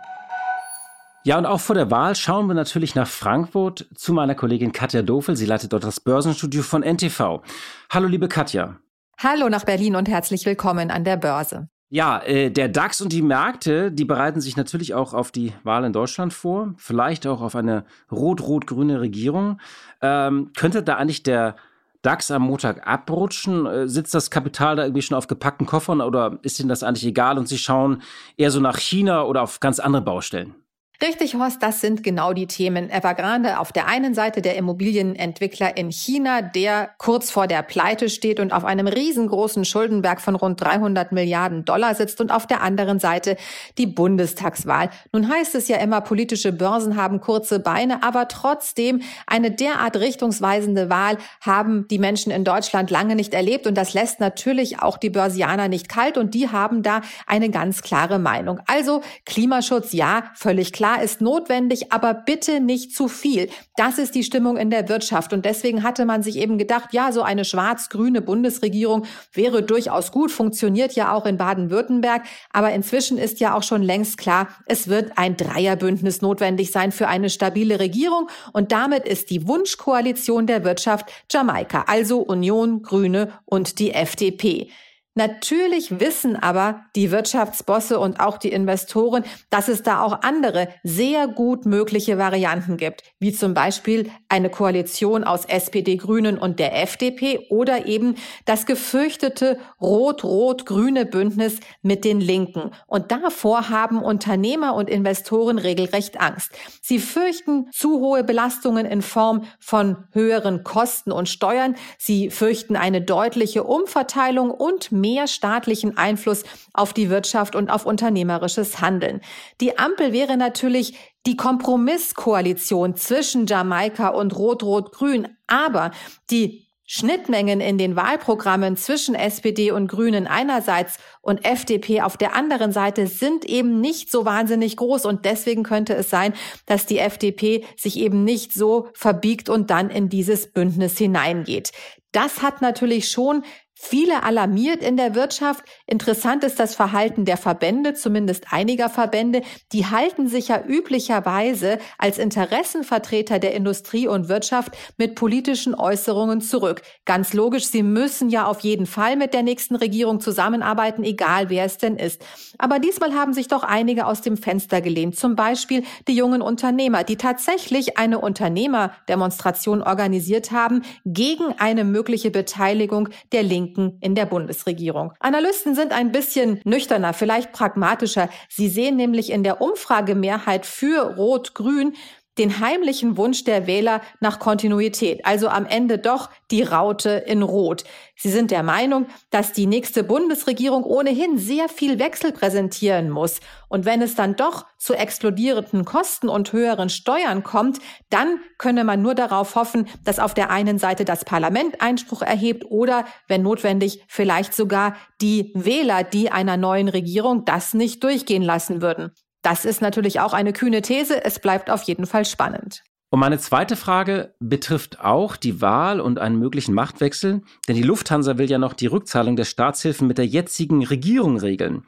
Ja, und auch vor der Wahl schauen wir natürlich nach Frankfurt zu meiner Kollegin Katja Dofel. Sie leitet dort das Börsenstudio von NTV. Hallo, liebe Katja. Hallo nach Berlin und herzlich willkommen an der Börse. Ja, äh, der DAX und die Märkte, die bereiten sich natürlich auch auf die Wahl in Deutschland vor, vielleicht auch auf eine rot-rot-grüne Regierung. Ähm, könnte da eigentlich der DAX am Montag abrutschen? Äh, sitzt das Kapital da irgendwie schon auf gepackten Koffern oder ist Ihnen das eigentlich egal und Sie schauen eher so nach China oder auf ganz andere Baustellen? Richtig, Horst, das sind genau die Themen. Evergrande auf der einen Seite der Immobilienentwickler in China, der kurz vor der Pleite steht und auf einem riesengroßen Schuldenberg von rund 300 Milliarden Dollar sitzt und auf der anderen Seite die Bundestagswahl. Nun heißt es ja immer, politische Börsen haben kurze Beine, aber trotzdem eine derart richtungsweisende Wahl haben die Menschen in Deutschland lange nicht erlebt und das lässt natürlich auch die Börsianer nicht kalt und die haben da eine ganz klare Meinung. Also Klimaschutz, ja, völlig klar Ja, ist notwendig, aber bitte nicht zu viel. Das ist die Stimmung in der Wirtschaft. Und deswegen hatte man sich eben gedacht, ja, so eine schwarz-grüne Bundesregierung wäre durchaus gut, funktioniert ja auch in Baden-Württemberg. Aber inzwischen ist ja auch schon längst klar, es wird ein Dreierbündnis notwendig sein für eine stabile Regierung. Und damit ist die Wunschkoalition der Wirtschaft Jamaika, also Union, Grüne und die FDP. Natürlich wissen aber die Wirtschaftsbosse und auch die Investoren, dass es da auch andere sehr gut mögliche Varianten gibt, wie zum Beispiel eine Koalition aus SPD, Grünen und der FDP oder eben das gefürchtete rot-rot-grüne Bündnis mit den Linken. Und davor haben Unternehmer und Investoren regelrecht Angst. Sie fürchten zu hohe Belastungen in Form von höheren Kosten und Steuern. Sie fürchten eine deutliche Umverteilung und mehr staatlichen Einfluss auf die Wirtschaft und auf unternehmerisches Handeln. Die Ampel wäre natürlich die Kompromisskoalition zwischen Jamaika und Rot-Rot-Grün, aber die Schnittmengen in den Wahlprogrammen zwischen SPD und Grünen einerseits und FDP auf der anderen Seite sind eben nicht so wahnsinnig groß und deswegen könnte es sein, dass die FDP sich eben nicht so verbiegt und dann in dieses Bündnis hineingeht. Das hat natürlich schon viele alarmiert in der Wirtschaft. Interessant ist das Verhalten der Verbände, zumindest einiger Verbände. Die halten sich ja üblicherweise als Interessenvertreter der Industrie und Wirtschaft mit politischen Äußerungen zurück. Ganz logisch, sie müssen ja auf jeden Fall mit der nächsten Regierung zusammenarbeiten, egal wer es denn ist. Aber diesmal haben sich doch einige aus dem Fenster gelehnt. Zum Beispiel die jungen Unternehmer, die tatsächlich eine Unternehmerdemonstration organisiert haben gegen eine mögliche Beteiligung der Linken Linken in der Bundesregierung. Analysten sind ein bisschen nüchterner, vielleicht pragmatischer. Sie sehen nämlich in der Umfragemehrheit für Rot-Grün den heimlichen Wunsch der Wähler nach Kontinuität, also am Ende doch die Raute in Rot. Sie sind der Meinung, dass die nächste Bundesregierung ohnehin sehr viel Wechsel präsentieren muss. Und wenn es dann doch zu explodierenden Kosten und höheren Steuern kommt, dann könne man nur darauf hoffen, dass auf der einen Seite das Parlament Einspruch erhebt oder, wenn notwendig, vielleicht sogar die Wähler, die einer neuen Regierung das nicht durchgehen lassen würden. Das ist natürlich auch eine kühne These. Es bleibt auf jeden Fall spannend. Und meine zweite Frage betrifft auch die Wahl und einen möglichen Machtwechsel, denn die Lufthansa will ja noch die Rückzahlung der Staatshilfen mit der jetzigen Regierung regeln.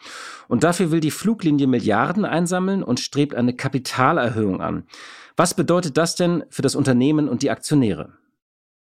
Und dafür will die Fluglinie Milliarden einsammeln und strebt eine Kapitalerhöhung an. Was bedeutet das denn für das Unternehmen und die Aktionäre?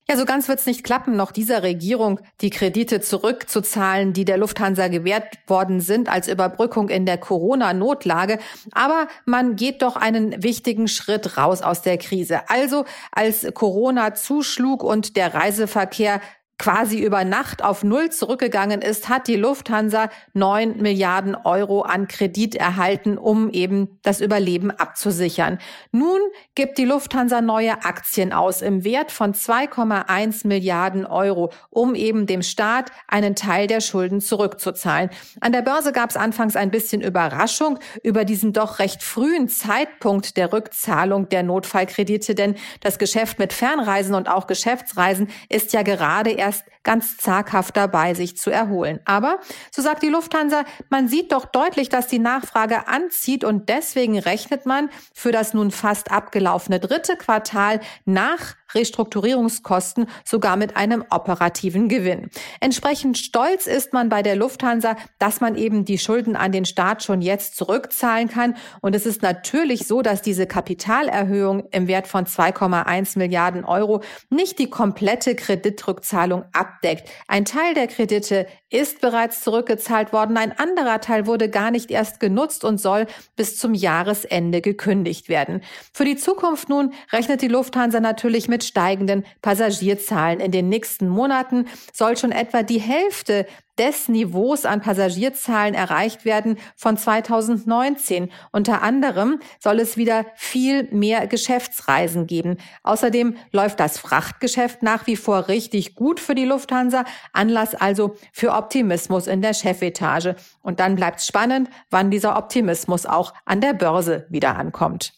Ja, so ganz wird es nicht klappen, noch dieser Regierung die Kredite zurückzuzahlen, die der Lufthansa gewährt worden sind als Überbrückung in der Corona-Notlage. Aber man geht doch einen wichtigen Schritt raus aus der Krise. Also als Corona zuschlug und der Reiseverkehr quasi über Nacht auf Null zurückgegangen ist, hat die Lufthansa neun Milliarden Euro an Kredit erhalten, um eben das Überleben abzusichern. Nun gibt die Lufthansa neue Aktien aus im Wert von 2,1 Milliarden Euro, um eben dem Staat einen Teil der Schulden zurückzuzahlen. An der Börse gab es anfangs ein bisschen Überraschung über diesen doch recht frühen Zeitpunkt der Rückzahlung der Notfallkredite, denn das Geschäft mit Fernreisen und auch Geschäftsreisen ist ja gerade erst erst ganz zaghaft dabei, sich zu erholen. Aber, so sagt die Lufthansa, man sieht doch deutlich, dass die Nachfrage anzieht und deswegen rechnet man für das nun fast abgelaufene dritte Quartal nach Restrukturierungskosten sogar mit einem operativen Gewinn. Entsprechend stolz ist man bei der Lufthansa, dass man eben die Schulden an den Staat schon jetzt zurückzahlen kann. Und es ist natürlich so, dass diese Kapitalerhöhung im Wert von 2,1 Milliarden Euro nicht die komplette Kreditrückzahlung abdeckt. Ein Teil der Kredite ist bereits zurückgezahlt worden, ein anderer Teil wurde gar nicht erst genutzt und soll bis zum Jahresende gekündigt werden. Für die Zukunft nun rechnet die Lufthansa natürlich mit steigenden Passagierzahlen. In den nächsten Monaten soll schon etwa die Hälfte des Niveaus an Passagierzahlen erreicht werden von 2019. Unter anderem soll es wieder viel mehr Geschäftsreisen geben. Außerdem läuft das Frachtgeschäft nach wie vor richtig gut für die Lufthansa. Anlass also für Optimismus in der Chefetage. Und dann bleibt spannend, wann dieser Optimismus auch an der Börse wieder ankommt.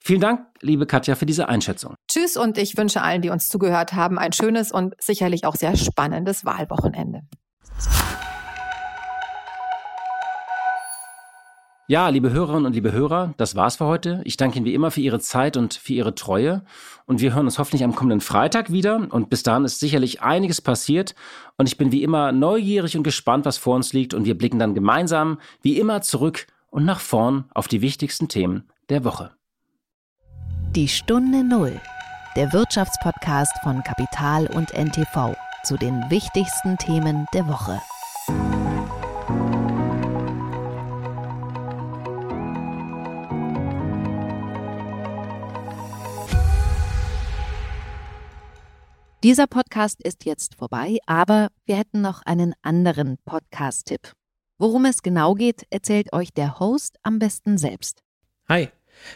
Vielen Dank, liebe Katja, für diese Einschätzung. Tschüss und ich wünsche allen, die uns zugehört haben, ein schönes und sicherlich auch sehr spannendes Wahlwochenende. Ja, liebe Hörerinnen und liebe Hörer, das war's für heute. Ich danke Ihnen wie immer für Ihre Zeit und für Ihre Treue. Und wir hören uns hoffentlich am kommenden Freitag wieder. Und bis dahin ist sicherlich einiges passiert. Und ich bin wie immer neugierig und gespannt, was vor uns liegt. Und wir blicken dann gemeinsam wie immer zurück und nach vorn auf die wichtigsten Themen der Woche. Die Stunde Null, der Wirtschaftspodcast von Kapital und NTV zu den wichtigsten Themen der Woche. Dieser Podcast ist jetzt vorbei, aber wir hätten noch einen anderen Podcast-Tipp. Worum es genau geht, erzählt euch der Host am besten selbst. Hi,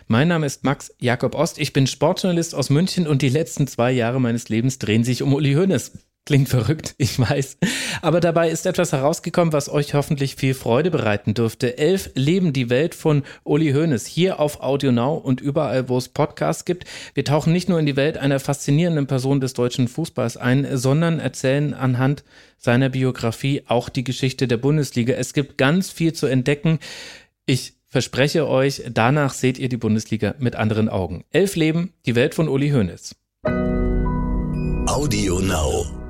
mein Name ist Max Jakob Ost. Ich bin Sportjournalist aus München und die letzten zwei Jahre meines Lebens drehen sich um Uli Hoeneß. Klingt verrückt, ich weiß. Aber dabei ist etwas herausgekommen, was euch hoffentlich viel Freude bereiten dürfte. Elf Leben die Welt von Uli Hoeneß hier auf Audio Now und überall, wo es Podcasts gibt. Wir tauchen nicht nur in die Welt einer faszinierenden Person des deutschen Fußballs ein, sondern erzählen anhand seiner Biografie auch die Geschichte der Bundesliga. Es gibt ganz viel zu entdecken. Ich verspreche euch, danach seht ihr die Bundesliga mit anderen Augen. Elf Leben, die Welt von Uli Hoeneß. Audio Now.